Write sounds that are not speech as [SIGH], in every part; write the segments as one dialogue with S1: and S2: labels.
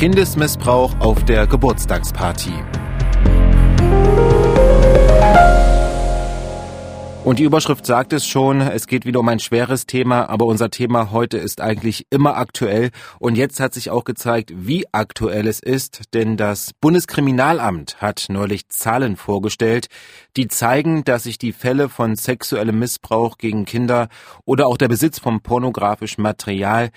S1: Kindesmissbrauch auf der Geburtstagsparty. Und die Überschrift sagt es schon, es geht wieder um ein schweres Thema, aber unser Thema heute ist eigentlich immer aktuell. Und jetzt hat sich auch gezeigt, wie aktuell es ist, denn das Bundeskriminalamt hat neulich Zahlen vorgestellt, die zeigen, dass sich die Fälle von sexuellem Missbrauch gegen Kinder oder auch der Besitz von pornografischem Material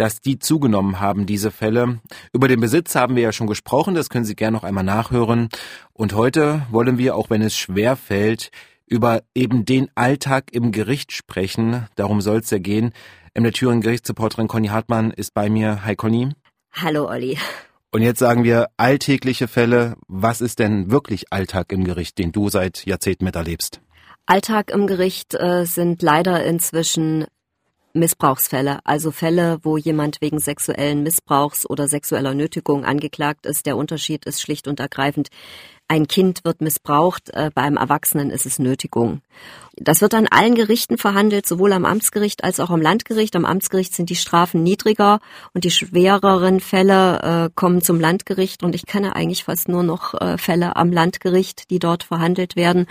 S1: dass die zugenommen haben, diese Fälle. Über den Besitz haben wir ja schon gesprochen, das können Sie gerne noch einmal nachhören. Und heute wollen wir, auch wenn es schwer fällt, über eben den Alltag im Gericht sprechen. Darum soll es ja gehen. Im der Thüringen Gerichtsreporterin Conny Hartmann ist bei mir. Hi Conny.
S2: Hallo Olli.
S1: Und jetzt sagen wir alltägliche Fälle. Was ist denn wirklich Alltag im Gericht, den du seit Jahrzehnten miterlebst?
S2: Alltag im Gericht äh, sind leider inzwischen Missbrauchsfälle, also Fälle, wo jemand wegen sexuellen Missbrauchs oder sexueller Nötigung angeklagt ist. Der Unterschied ist schlicht und ergreifend, ein Kind wird missbraucht, äh, bei einem Erwachsenen ist es Nötigung. Das wird an allen Gerichten verhandelt, sowohl am Amtsgericht als auch am Landgericht. Am Amtsgericht sind die Strafen niedriger und die schwereren Fälle äh, kommen zum Landgericht und ich kenne eigentlich fast nur noch äh, Fälle am Landgericht, die dort verhandelt werden.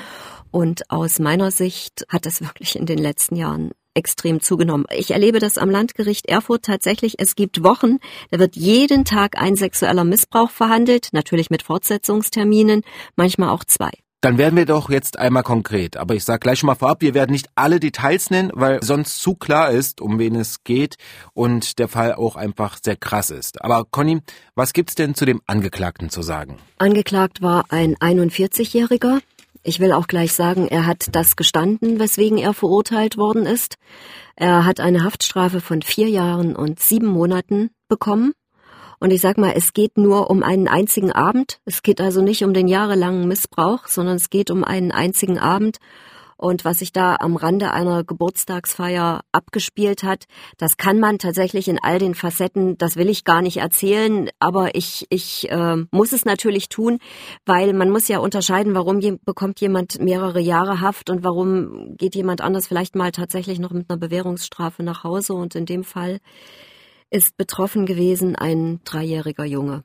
S2: Und aus meiner Sicht hat es wirklich in den letzten Jahren extrem zugenommen. Ich erlebe das am Landgericht Erfurt tatsächlich. Es gibt Wochen, da wird jeden Tag ein sexueller Missbrauch verhandelt, natürlich mit Fortsetzungsterminen, manchmal auch zwei.
S1: Dann werden wir doch jetzt einmal konkret. Aber ich sage gleich schon mal vorab, wir werden nicht alle Details nennen, weil sonst zu klar ist, um wen es geht und der Fall auch einfach sehr krass ist. Aber Conny, was gibt's denn zu dem Angeklagten zu sagen?
S2: Angeklagt war ein 41-Jähriger, ich will auch gleich sagen, er hat das gestanden, weswegen er verurteilt worden ist. Er hat eine Haftstrafe von vier Jahren und sieben Monaten bekommen. Und ich sag mal, es geht nur um einen einzigen Abend. Es geht also nicht um den jahrelangen Missbrauch, sondern es geht um einen einzigen Abend. Und was sich da am Rande einer Geburtstagsfeier abgespielt hat, das kann man tatsächlich in all den Facetten, das will ich gar nicht erzählen, aber ich, ich äh, muss es natürlich tun, weil man muss ja unterscheiden, warum je, bekommt jemand mehrere Jahre Haft und warum geht jemand anders vielleicht mal tatsächlich noch mit einer Bewährungsstrafe nach Hause. Und in dem Fall ist betroffen gewesen ein dreijähriger Junge.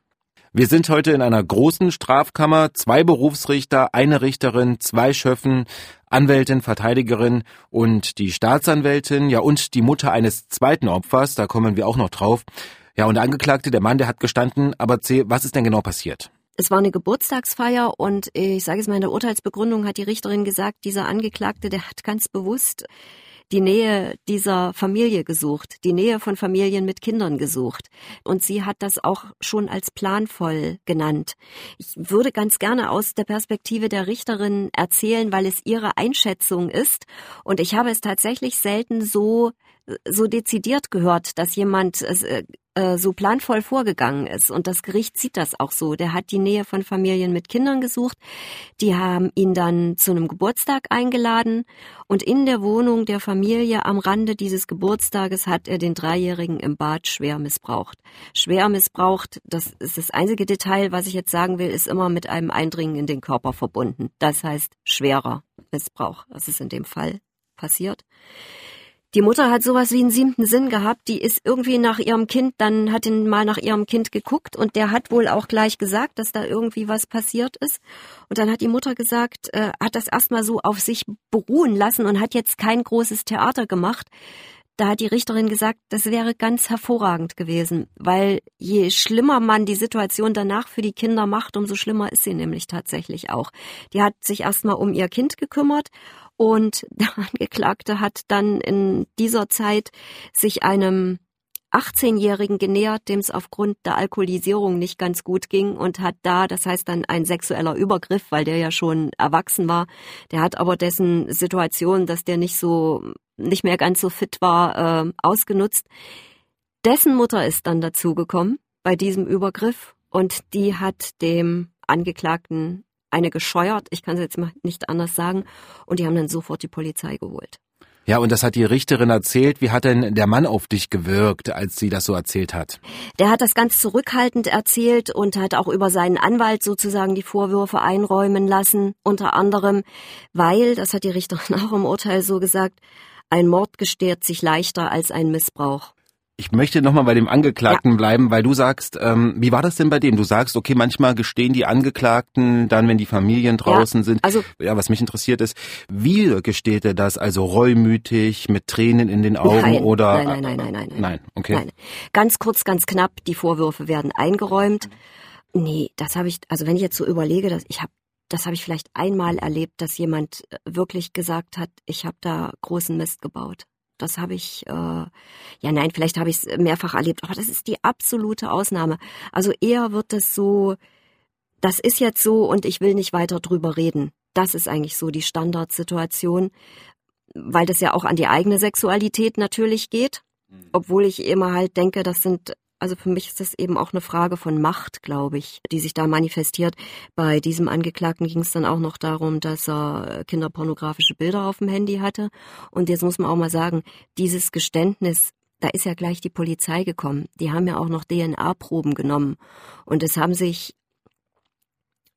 S1: Wir sind heute in einer großen Strafkammer, zwei Berufsrichter, eine Richterin, zwei Schöffen, Anwältin, Verteidigerin und die Staatsanwältin, ja und die Mutter eines zweiten Opfers, da kommen wir auch noch drauf. Ja, und der Angeklagte, der Mann, der hat gestanden, aber was ist denn genau passiert?
S2: Es war eine Geburtstagsfeier und ich sage es mal in der Urteilsbegründung hat die Richterin gesagt, dieser Angeklagte, der hat ganz bewusst die Nähe dieser Familie gesucht, die Nähe von Familien mit Kindern gesucht. Und sie hat das auch schon als planvoll genannt. Ich würde ganz gerne aus der Perspektive der Richterin erzählen, weil es ihre Einschätzung ist. Und ich habe es tatsächlich selten so so dezidiert gehört, dass jemand äh, äh, so planvoll vorgegangen ist. Und das Gericht sieht das auch so. Der hat die Nähe von Familien mit Kindern gesucht. Die haben ihn dann zu einem Geburtstag eingeladen. Und in der Wohnung der Familie am Rande dieses Geburtstages hat er den Dreijährigen im Bad schwer missbraucht. Schwer missbraucht, das ist das einzige Detail, was ich jetzt sagen will, ist immer mit einem Eindringen in den Körper verbunden. Das heißt schwerer Missbrauch. Das ist in dem Fall passiert. Die Mutter hat sowas wie einen siebten Sinn gehabt. Die ist irgendwie nach ihrem Kind, dann hat ihn mal nach ihrem Kind geguckt und der hat wohl auch gleich gesagt, dass da irgendwie was passiert ist. Und dann hat die Mutter gesagt, äh, hat das erstmal so auf sich beruhen lassen und hat jetzt kein großes Theater gemacht. Da hat die Richterin gesagt, das wäre ganz hervorragend gewesen, weil je schlimmer man die Situation danach für die Kinder macht, umso schlimmer ist sie nämlich tatsächlich auch. Die hat sich erstmal um ihr Kind gekümmert und [LAUGHS] der Angeklagte hat dann in dieser Zeit sich einem 18-Jährigen genähert, dem es aufgrund der Alkoholisierung nicht ganz gut ging und hat da, das heißt dann ein sexueller Übergriff, weil der ja schon erwachsen war, der hat aber dessen Situation, dass der nicht so, nicht mehr ganz so fit war, äh, ausgenutzt. Dessen Mutter ist dann dazugekommen bei diesem Übergriff und die hat dem Angeklagten eine gescheuert, ich kann es jetzt mal nicht anders sagen, und die haben dann sofort die Polizei geholt.
S1: Ja, und das hat die Richterin erzählt. Wie hat denn der Mann auf dich gewirkt, als sie das so erzählt hat?
S2: Der hat das ganz zurückhaltend erzählt und hat auch über seinen Anwalt sozusagen die Vorwürfe einräumen lassen, unter anderem, weil, das hat die Richterin [LAUGHS] auch im Urteil so gesagt, ein Mord gestehrt sich leichter als ein Missbrauch.
S1: Ich möchte nochmal bei dem Angeklagten ja. bleiben, weil du sagst, ähm, wie war das denn bei dem? Du sagst, okay, manchmal gestehen die Angeklagten dann, wenn die Familien draußen ja, sind. Also, ja, was mich interessiert ist, wie gesteht er das? Also reumütig, mit Tränen in den Augen
S2: nein,
S1: oder?
S2: Nein, nein, nein, nein, nein.
S1: Nein, okay. Nein.
S2: Ganz kurz, ganz knapp, die Vorwürfe werden eingeräumt. Nee, das habe ich, also wenn ich jetzt so überlege, dass ich habe das habe ich vielleicht einmal erlebt, dass jemand äh, wirklich gesagt hat, ich habe da großen Mist gebaut. Das habe ich, äh, ja nein, vielleicht habe ich es mehrfach erlebt, aber das ist die absolute Ausnahme. Also eher wird es so, das ist jetzt so und ich will nicht weiter drüber reden. Das ist eigentlich so die Standardsituation, weil das ja auch an die eigene Sexualität natürlich geht. Mhm. Obwohl ich immer halt denke, das sind also für mich ist das eben auch eine Frage von Macht, glaube ich, die sich da manifestiert. Bei diesem Angeklagten ging es dann auch noch darum, dass er kinderpornografische Bilder auf dem Handy hatte. Und jetzt muss man auch mal sagen, dieses Geständnis da ist ja gleich die Polizei gekommen. Die haben ja auch noch DNA-Proben genommen. Und es haben sich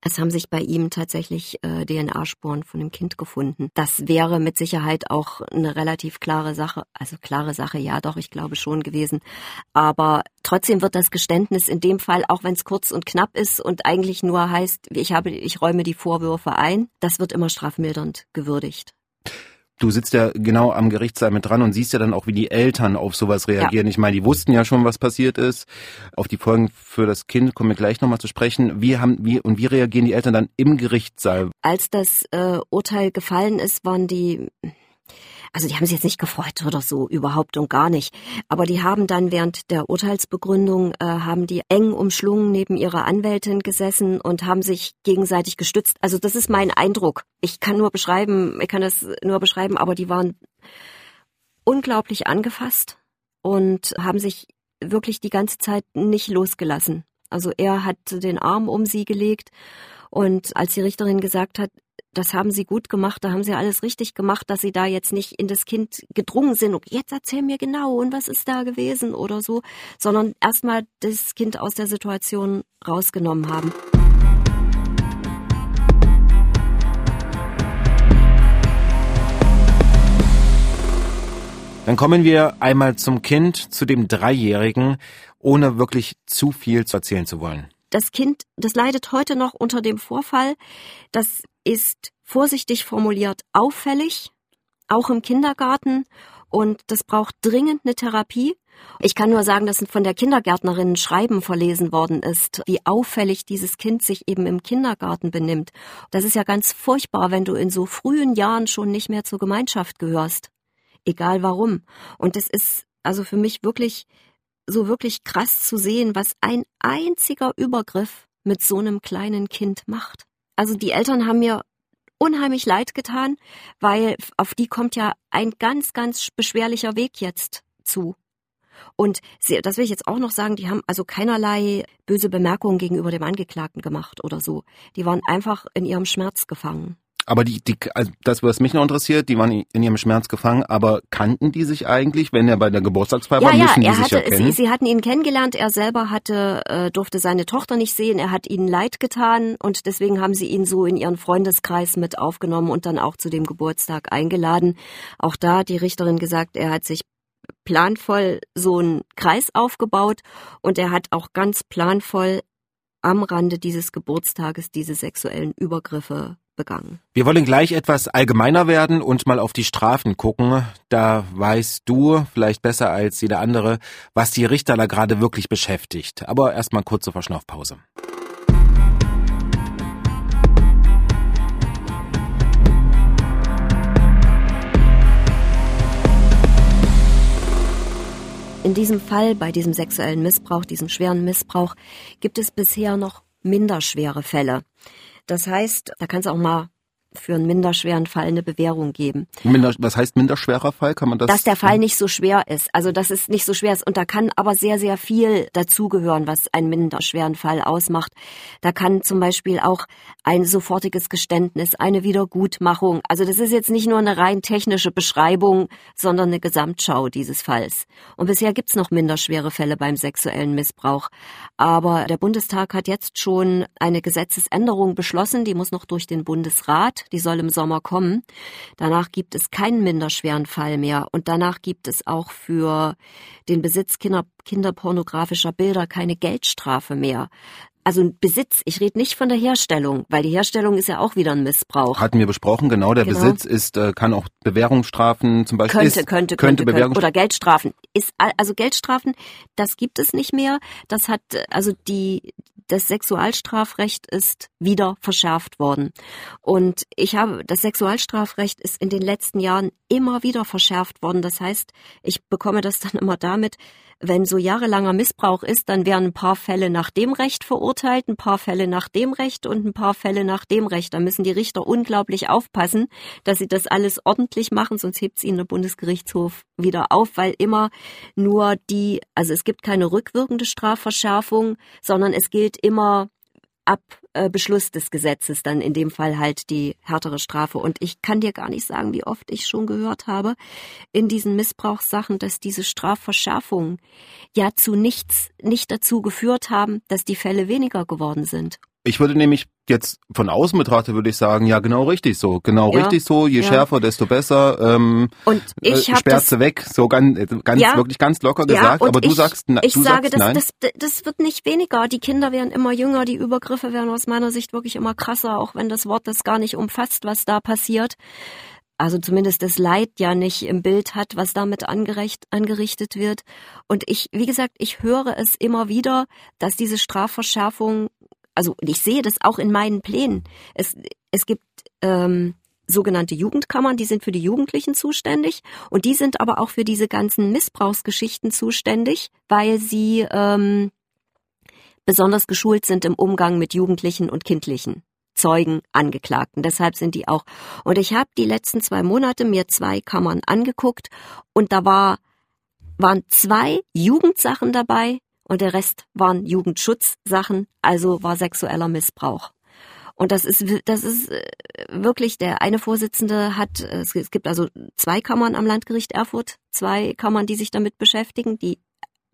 S2: es haben sich bei ihm tatsächlich äh, DNA-Spuren von dem Kind gefunden. Das wäre mit Sicherheit auch eine relativ klare Sache, also klare Sache, ja doch, ich glaube schon gewesen. Aber trotzdem wird das Geständnis in dem Fall, auch wenn es kurz und knapp ist und eigentlich nur heißt, ich habe, ich räume die Vorwürfe ein, das wird immer strafmildernd gewürdigt
S1: du sitzt ja genau am Gerichtssaal mit dran und siehst ja dann auch, wie die Eltern auf sowas reagieren. Ja. Ich meine, die wussten ja schon, was passiert ist. Auf die Folgen für das Kind kommen wir gleich nochmal zu sprechen. Wie haben, wie, und wie reagieren die Eltern dann im Gerichtssaal?
S2: Als das äh, Urteil gefallen ist, waren die also die haben sich jetzt nicht gefreut oder so, überhaupt und gar nicht. Aber die haben dann während der Urteilsbegründung, äh, haben die eng umschlungen neben ihrer Anwältin gesessen und haben sich gegenseitig gestützt. Also das ist mein Eindruck. Ich kann nur beschreiben, ich kann das nur beschreiben, aber die waren unglaublich angefasst und haben sich wirklich die ganze Zeit nicht losgelassen. Also er hat den Arm um sie gelegt und als die Richterin gesagt hat, das haben sie gut gemacht, da haben sie alles richtig gemacht, dass sie da jetzt nicht in das Kind gedrungen sind, und jetzt erzähl mir genau und was ist da gewesen oder so, sondern erstmal das Kind aus der Situation rausgenommen haben.
S1: Dann kommen wir einmal zum Kind, zu dem Dreijährigen, ohne wirklich zu viel zu erzählen zu wollen.
S2: Das Kind, das leidet heute noch unter dem Vorfall. Das ist vorsichtig formuliert auffällig, auch im Kindergarten. Und das braucht dringend eine Therapie. Ich kann nur sagen, dass von der Kindergärtnerin ein Schreiben verlesen worden ist, wie auffällig dieses Kind sich eben im Kindergarten benimmt. Das ist ja ganz furchtbar, wenn du in so frühen Jahren schon nicht mehr zur Gemeinschaft gehörst. Egal warum. Und es ist also für mich wirklich so wirklich krass zu sehen, was ein einziger Übergriff mit so einem kleinen Kind macht. Also die Eltern haben mir unheimlich leid getan, weil auf die kommt ja ein ganz, ganz beschwerlicher Weg jetzt zu. Und sie, das will ich jetzt auch noch sagen, die haben also keinerlei böse Bemerkungen gegenüber dem Angeklagten gemacht oder so. Die waren einfach in ihrem Schmerz gefangen.
S1: Aber die, die, also das, was mich noch interessiert, die waren in ihrem Schmerz gefangen, aber kannten die sich eigentlich, wenn er bei der Geburtstagsfeier
S2: ja,
S1: war,
S2: ja,
S1: müssen
S2: die
S1: sich
S2: hatte,
S1: ja kennen?
S2: Sie, sie hatten ihn kennengelernt, er selber hatte, äh, durfte seine Tochter nicht sehen, er hat ihnen leid getan und deswegen haben sie ihn so in ihren Freundeskreis mit aufgenommen und dann auch zu dem Geburtstag eingeladen. Auch da hat die Richterin gesagt, er hat sich planvoll so einen Kreis aufgebaut und er hat auch ganz planvoll am Rande dieses Geburtstages diese sexuellen Übergriffe begangen.
S1: Wir wollen gleich etwas allgemeiner werden und mal auf die Strafen gucken. Da weißt du vielleicht besser als jeder andere, was die Richter da gerade wirklich beschäftigt. Aber erstmal kurze Verschnaufpause.
S2: In diesem Fall, bei diesem sexuellen Missbrauch, diesem schweren Missbrauch, gibt es bisher noch minderschwere Fälle. Das heißt, da kann es auch mal für einen minderschweren Fall eine Bewährung geben.
S1: Minder, was heißt minderschwerer Fall? Kann man das?
S2: Dass der Fall nicht so schwer ist. Also, dass es nicht so schwer ist. Und da kann aber sehr, sehr viel dazugehören, was einen minderschweren Fall ausmacht. Da kann zum Beispiel auch ein sofortiges Geständnis, eine Wiedergutmachung. Also, das ist jetzt nicht nur eine rein technische Beschreibung, sondern eine Gesamtschau dieses Falls. Und bisher gibt's noch minderschwere Fälle beim sexuellen Missbrauch. Aber der Bundestag hat jetzt schon eine Gesetzesänderung beschlossen. Die muss noch durch den Bundesrat. Hat, die soll im Sommer kommen. Danach gibt es keinen minderschweren Fall mehr und danach gibt es auch für den Besitz kinder, kinderpornografischer Bilder keine Geldstrafe mehr also Besitz, ich rede nicht von der Herstellung, weil die Herstellung ist ja auch wieder ein Missbrauch.
S1: Hatten wir besprochen, genau, der genau. Besitz ist, äh, kann auch Bewährungsstrafen zum Beispiel.
S2: Könnte, ist, könnte, könnte, könnte, könnte oder Geldstrafen. Ist, also Geldstrafen, das gibt es nicht mehr. Das hat, also die, das Sexualstrafrecht ist wieder verschärft worden. Und ich habe, das Sexualstrafrecht ist in den letzten Jahren immer wieder verschärft worden. Das heißt, ich bekomme das dann immer damit, wenn so jahrelanger Missbrauch ist, dann werden ein paar Fälle nach dem Recht verurteilt, ein paar Fälle nach dem Recht und ein paar Fälle nach dem Recht. Da müssen die Richter unglaublich aufpassen, dass sie das alles ordentlich machen, sonst hebt es ihnen der Bundesgerichtshof wieder auf, weil immer nur die, also es gibt keine rückwirkende Strafverschärfung, sondern es gilt immer ab äh, Beschluss des Gesetzes dann in dem Fall halt die härtere Strafe. Und ich kann dir gar nicht sagen, wie oft ich schon gehört habe in diesen Missbrauchssachen, dass diese Strafverschärfungen ja zu nichts, nicht dazu geführt haben, dass die Fälle weniger geworden sind.
S1: Ich würde nämlich jetzt von außen betrachtet, würde ich sagen, ja, genau richtig so. Genau ja, richtig so. Je ja. schärfer, desto besser. Ähm,
S2: und ich äh,
S1: sperrt sie weg. So ganz, ganz ja, wirklich ganz locker gesagt. aber du
S2: ich,
S1: sagst,
S2: ich
S1: du
S2: sage,
S1: sagst
S2: das,
S1: nein.
S2: Das, das wird nicht weniger. Die Kinder werden immer jünger. Die Übergriffe werden aus meiner Sicht wirklich immer krasser, auch wenn das Wort das gar nicht umfasst, was da passiert also zumindest das Leid ja nicht im Bild hat, was damit angerecht, angerichtet wird. Und ich, wie gesagt, ich höre es immer wieder, dass diese Strafverschärfung also ich sehe das auch in meinen Plänen. Es, es gibt ähm, sogenannte Jugendkammern, die sind für die Jugendlichen zuständig und die sind aber auch für diese ganzen Missbrauchsgeschichten zuständig, weil sie ähm, besonders geschult sind im Umgang mit Jugendlichen und Kindlichen. Zeugen, Angeklagten. Deshalb sind die auch. Und ich habe die letzten zwei Monate mir zwei Kammern angeguckt und da war, waren zwei Jugendsachen dabei, und der Rest waren Jugendschutzsachen, also war sexueller Missbrauch. Und das ist, das ist äh, wirklich, der eine Vorsitzende hat, es gibt also zwei Kammern am Landgericht Erfurt, zwei Kammern, die sich damit beschäftigen, die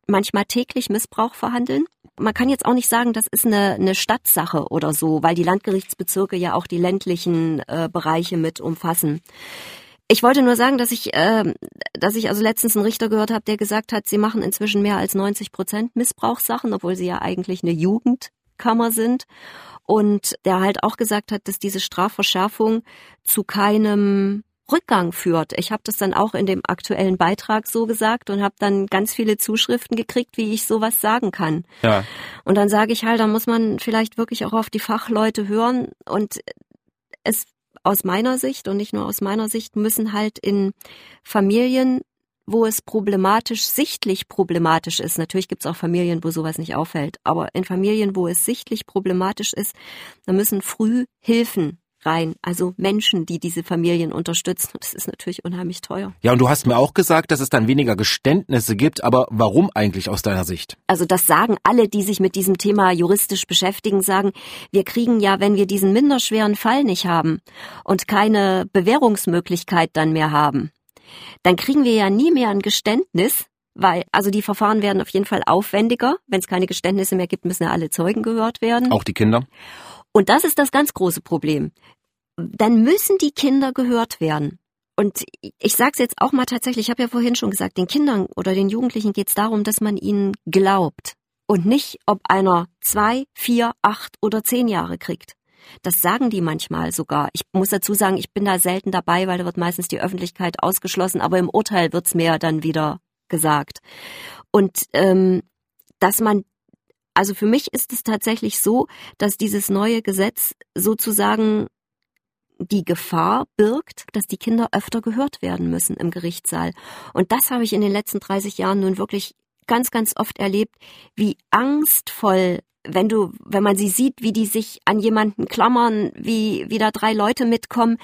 S2: manchmal täglich Missbrauch verhandeln. Man kann jetzt auch nicht sagen, das ist eine, eine Stadtsache oder so, weil die Landgerichtsbezirke ja auch die ländlichen äh, Bereiche mit umfassen. Ich wollte nur sagen, dass ich, äh, dass ich also letztens einen Richter gehört habe, der gesagt hat, sie machen inzwischen mehr als 90 Prozent Missbrauchssachen, obwohl sie ja eigentlich eine Jugendkammer sind. Und der halt auch gesagt hat, dass diese Strafverschärfung zu keinem Rückgang führt. Ich habe das dann auch in dem aktuellen Beitrag so gesagt und habe dann ganz viele Zuschriften gekriegt, wie ich sowas sagen kann. Ja. Und dann sage ich halt, da muss man vielleicht wirklich auch auf die Fachleute hören und es aus meiner Sicht und nicht nur aus meiner Sicht müssen halt in Familien, wo es problematisch, sichtlich problematisch ist, natürlich gibt es auch Familien, wo sowas nicht auffällt, aber in Familien, wo es sichtlich problematisch ist, da müssen früh Hilfen rein. Also Menschen, die diese Familien unterstützen. Und das ist natürlich unheimlich teuer.
S1: Ja, und du hast mir auch gesagt, dass es dann weniger Geständnisse gibt. Aber warum eigentlich aus deiner Sicht?
S2: Also das sagen alle, die sich mit diesem Thema juristisch beschäftigen, sagen, wir kriegen ja, wenn wir diesen minderschweren Fall nicht haben und keine Bewährungsmöglichkeit dann mehr haben, dann kriegen wir ja nie mehr ein Geständnis, weil also die Verfahren werden auf jeden Fall aufwendiger. Wenn es keine Geständnisse mehr gibt, müssen ja alle Zeugen gehört werden.
S1: Auch die Kinder?
S2: Und das ist das ganz große Problem. Dann müssen die Kinder gehört werden. Und ich sage es jetzt auch mal tatsächlich, ich habe ja vorhin schon gesagt, den Kindern oder den Jugendlichen geht es darum, dass man ihnen glaubt und nicht, ob einer zwei, vier, acht oder zehn Jahre kriegt. Das sagen die manchmal sogar. Ich muss dazu sagen, ich bin da selten dabei, weil da wird meistens die Öffentlichkeit ausgeschlossen, aber im Urteil wird's mir dann wieder gesagt. Und ähm, dass man also für mich ist es tatsächlich so, dass dieses neue Gesetz sozusagen die Gefahr birgt, dass die Kinder öfter gehört werden müssen im Gerichtssaal. Und das habe ich in den letzten 30 Jahren nun wirklich ganz, ganz oft erlebt, wie angstvoll wenn du, wenn man sie sieht, wie die sich an jemanden klammern, wie, wie da drei Leute mitkommen,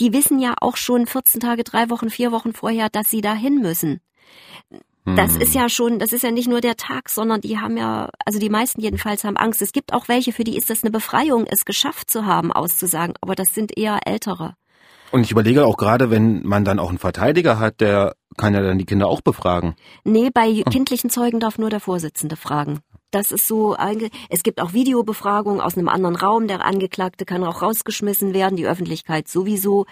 S2: die wissen ja auch schon 14 Tage, drei Wochen, vier Wochen vorher, dass sie dahin müssen. Das ist hm. ja schon, das ist ja nicht nur der Tag, sondern die haben ja, also die meisten jedenfalls haben Angst. Es gibt auch welche, für die ist das eine Befreiung, es geschafft zu haben, auszusagen, aber das sind eher ältere.
S1: Und ich überlege auch gerade, wenn man dann auch einen Verteidiger hat, der kann ja dann die Kinder auch befragen.
S2: Nee, bei kindlichen Zeugen darf nur der Vorsitzende fragen. Das ist so, es gibt auch Videobefragungen aus einem anderen Raum. Der Angeklagte kann auch rausgeschmissen werden, die Öffentlichkeit sowieso.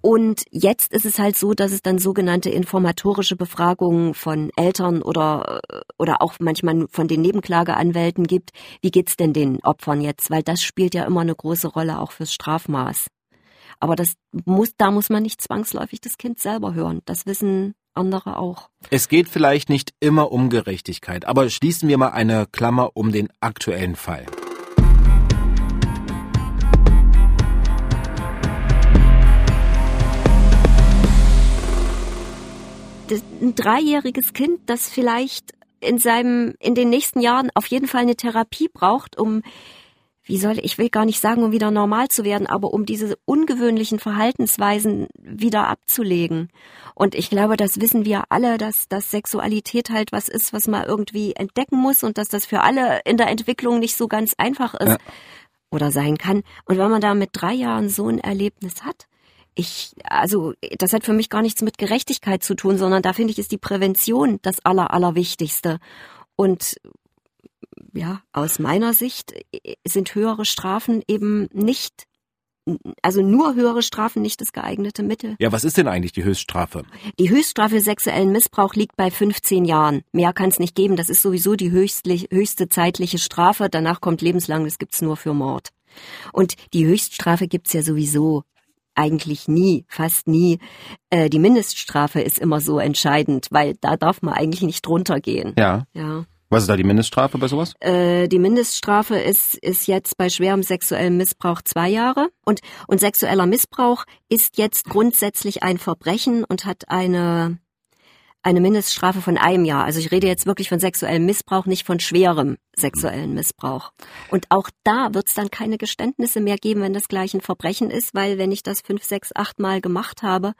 S2: Und jetzt ist es halt so, dass es dann sogenannte informatorische Befragungen von Eltern oder, oder auch manchmal von den Nebenklageanwälten gibt. Wie geht's denn den Opfern jetzt? Weil das spielt ja immer eine große Rolle auch fürs Strafmaß. Aber das muss, da muss man nicht zwangsläufig das Kind selber hören. Das wissen andere auch.
S1: Es geht vielleicht nicht immer um Gerechtigkeit, aber schließen wir mal eine Klammer um den aktuellen Fall.
S2: ein dreijähriges Kind, das vielleicht in seinem, in den nächsten Jahren auf jeden Fall eine Therapie braucht, um wie soll ich will gar nicht sagen, um wieder normal zu werden, aber um diese ungewöhnlichen Verhaltensweisen wieder abzulegen. Und ich glaube, das wissen wir alle, dass, dass Sexualität halt was ist, was man irgendwie entdecken muss und dass das für alle in der Entwicklung nicht so ganz einfach ist ja. oder sein kann. Und wenn man da mit drei Jahren so ein Erlebnis hat, ich, also, das hat für mich gar nichts mit Gerechtigkeit zu tun, sondern da finde ich, ist die Prävention das Aller, Allerwichtigste. Und ja, aus meiner Sicht äh, sind höhere Strafen eben nicht also nur höhere Strafen nicht das geeignete Mittel.
S1: Ja, was ist denn eigentlich die Höchststrafe?
S2: Die Höchststrafe für sexuellen Missbrauch liegt bei 15 Jahren. Mehr kann es nicht geben. Das ist sowieso die höchstlich, höchste zeitliche Strafe. Danach kommt lebenslang. Das gibt's nur für Mord. Und die Höchststrafe gibt's ja sowieso eigentlich nie, fast nie. Äh, die Mindeststrafe ist immer so entscheidend, weil da darf man eigentlich nicht drunter gehen.
S1: Ja. Ja. Was ist da die Mindeststrafe bei sowas?
S2: Äh, die Mindeststrafe ist, ist jetzt bei schwerem sexuellem Missbrauch zwei Jahre. Und, und sexueller Missbrauch ist jetzt grundsätzlich ein Verbrechen und hat eine, eine Mindeststrafe von einem Jahr. Also ich rede jetzt wirklich von sexuellem Missbrauch, nicht von schwerem sexuellen Missbrauch. Und auch da wird es dann keine Geständnisse mehr geben, wenn das gleich ein Verbrechen ist, weil wenn ich das fünf, sechs, acht Mal gemacht habe,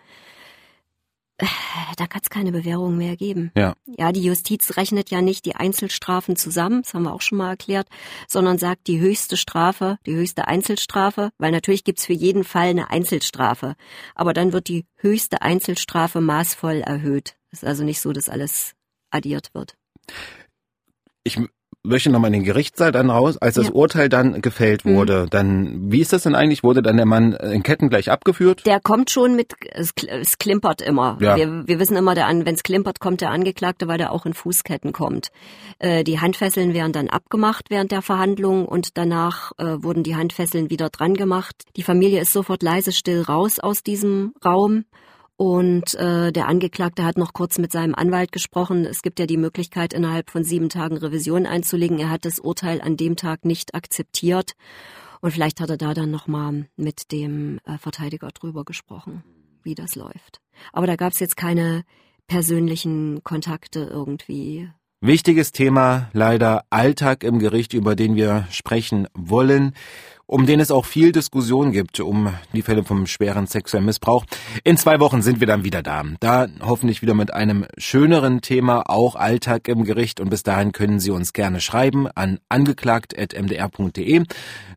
S2: da kann es keine Bewährung mehr geben.
S1: Ja.
S2: ja, die Justiz rechnet ja nicht die Einzelstrafen zusammen, das haben wir auch schon mal erklärt, sondern sagt die höchste Strafe, die höchste Einzelstrafe, weil natürlich gibt's für jeden Fall eine Einzelstrafe. Aber dann wird die höchste Einzelstrafe maßvoll erhöht. Es ist also nicht so, dass alles addiert wird.
S1: Ich möchte nochmal in den Gerichtssaal dann raus, als das ja. Urteil dann gefällt mhm. wurde. Mhm. Dann, wie ist das denn eigentlich? Wurde dann der Mann in Ketten gleich abgeführt?
S2: Der kommt schon mit, es, es klimpert immer. Ja. Wir, wir wissen immer, wenn es klimpert, kommt der Angeklagte, weil der auch in Fußketten kommt. Äh, die Handfesseln werden dann abgemacht während der Verhandlung und danach äh, wurden die Handfesseln wieder dran gemacht. Die Familie ist sofort leise still raus aus diesem Raum. Und äh, der Angeklagte hat noch kurz mit seinem Anwalt gesprochen. Es gibt ja die Möglichkeit, innerhalb von sieben Tagen Revision einzulegen. Er hat das Urteil an dem Tag nicht akzeptiert. Und vielleicht hat er da dann nochmal mit dem äh, Verteidiger drüber gesprochen, wie das läuft. Aber da gab es jetzt keine persönlichen Kontakte irgendwie.
S1: Wichtiges Thema, leider Alltag im Gericht, über den wir sprechen wollen um den es auch viel Diskussion gibt, um die Fälle vom schweren sexuellen Missbrauch. In zwei Wochen sind wir dann wieder da. Da hoffentlich wieder mit einem schöneren Thema, auch Alltag im Gericht. Und bis dahin können Sie uns gerne schreiben an angeklagt.mdr.de.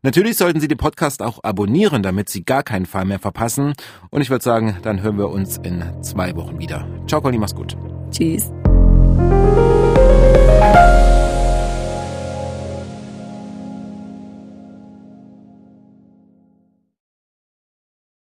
S1: Natürlich sollten Sie den Podcast auch abonnieren, damit Sie gar keinen Fall mehr verpassen. Und ich würde sagen, dann hören wir uns in zwei Wochen wieder. Ciao, Conny, mach's gut.
S2: Tschüss.